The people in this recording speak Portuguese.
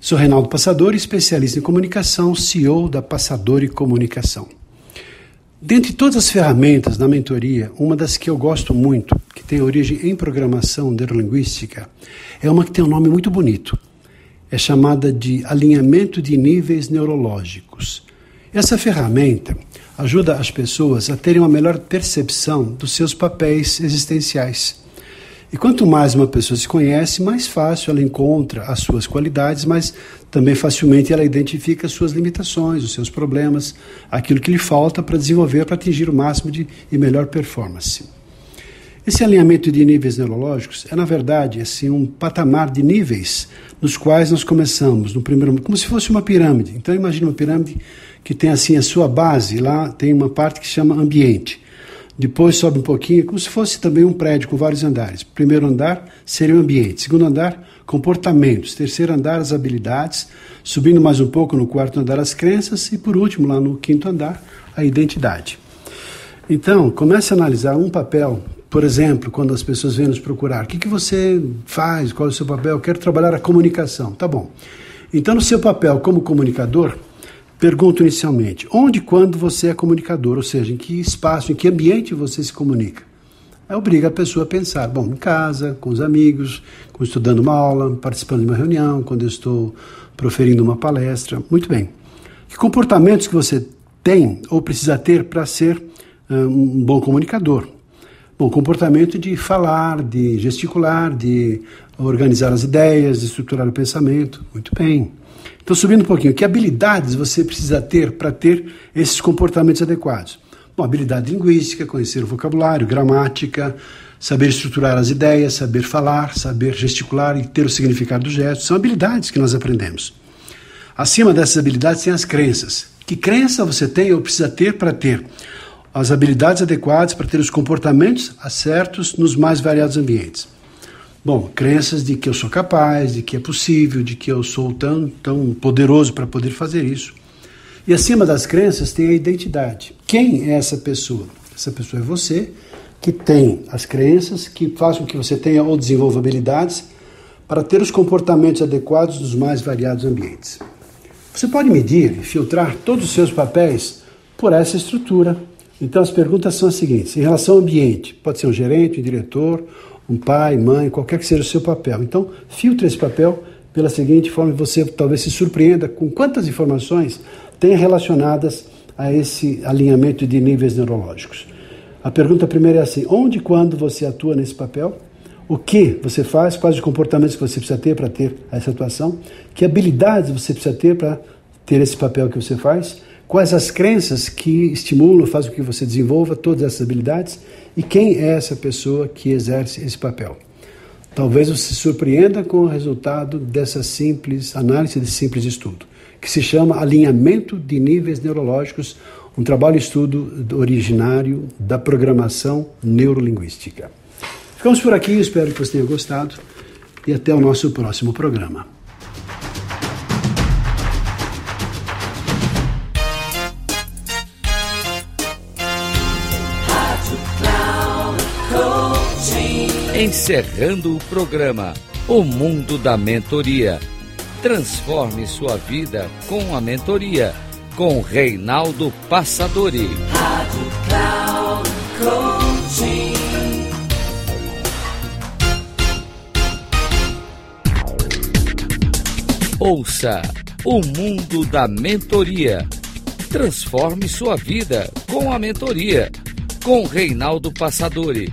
Sou Reinaldo Passador, especialista em comunicação, CEO da Passador Comunicação. Dentre todas as ferramentas da mentoria, uma das que eu gosto muito, que tem origem em programação neurolinguística, é uma que tem um nome muito bonito. É chamada de alinhamento de níveis neurológicos. Essa ferramenta ajuda as pessoas a terem uma melhor percepção dos seus papéis existenciais. E quanto mais uma pessoa se conhece, mais fácil ela encontra as suas qualidades, mas também facilmente ela identifica as suas limitações, os seus problemas, aquilo que lhe falta para desenvolver, para atingir o máximo de e melhor performance. Esse alinhamento de níveis neurológicos é, na verdade, assim, um patamar de níveis nos quais nós começamos, no primeiro, como se fosse uma pirâmide. Então, imagine uma pirâmide que tem assim a sua base, lá tem uma parte que se chama ambiente. Depois sobe um pouquinho, como se fosse também um prédio com vários andares. Primeiro andar seria o ambiente, segundo andar, comportamentos, terceiro andar, as habilidades, subindo mais um pouco no quarto andar, as crenças e por último, lá no quinto andar, a identidade. Então, comece a analisar um papel, por exemplo, quando as pessoas vêm nos procurar, o que, que você faz, qual é o seu papel? Quero trabalhar a comunicação. Tá bom. Então, no seu papel como comunicador, Pergunto inicialmente: onde e quando você é comunicador, ou seja, em que espaço, em que ambiente você se comunica? Aí obriga a pessoa a pensar: bom, em casa, com os amigos, quando estou dando uma aula, participando de uma reunião, quando estou proferindo uma palestra. Muito bem. Que comportamentos que você tem ou precisa ter para ser um bom comunicador? Bom, comportamento de falar, de gesticular, de organizar as ideias, de estruturar o pensamento. Muito bem. Então, subindo um pouquinho, que habilidades você precisa ter para ter esses comportamentos adequados? Bom, habilidade linguística, conhecer o vocabulário, gramática, saber estruturar as ideias, saber falar, saber gesticular e ter o significado do gesto. São habilidades que nós aprendemos. Acima dessas habilidades tem as crenças. Que crença você tem ou precisa ter para ter as habilidades adequadas para ter os comportamentos certos nos mais variados ambientes? Bom, crenças de que eu sou capaz, de que é possível, de que eu sou tão, tão poderoso para poder fazer isso. E acima das crenças tem a identidade. Quem é essa pessoa? Essa pessoa é você, que tem as crenças, que faz com que você tenha ou desenvolva habilidades para ter os comportamentos adequados nos mais variados ambientes. Você pode medir e filtrar todos os seus papéis por essa estrutura. Então as perguntas são as seguintes: em relação ao ambiente, pode ser um gerente, um diretor, um pai, mãe, qualquer que seja o seu papel. Então, filtre esse papel pela seguinte forma, você talvez se surpreenda com quantas informações tem relacionadas a esse alinhamento de níveis neurológicos. A pergunta primeira é assim: onde e quando você atua nesse papel? O que você faz? Quais os comportamentos que você precisa ter para ter essa atuação? Que habilidades você precisa ter para ter esse papel que você faz? Quais as crenças que estimulam, fazem com que você desenvolva todas essas habilidades? E quem é essa pessoa que exerce esse papel? Talvez você se surpreenda com o resultado dessa simples análise, desse simples estudo, que se chama Alinhamento de Níveis Neurológicos, um trabalho estudo originário da programação neurolinguística. Ficamos por aqui, espero que você tenha gostado e até o nosso próximo programa. Encerrando o programa O Mundo da Mentoria. Transforme sua vida com a mentoria com Reinaldo Passadori. Rádio Cloud. Ouça o Mundo da Mentoria. Transforme sua vida com a mentoria com Reinaldo Passadori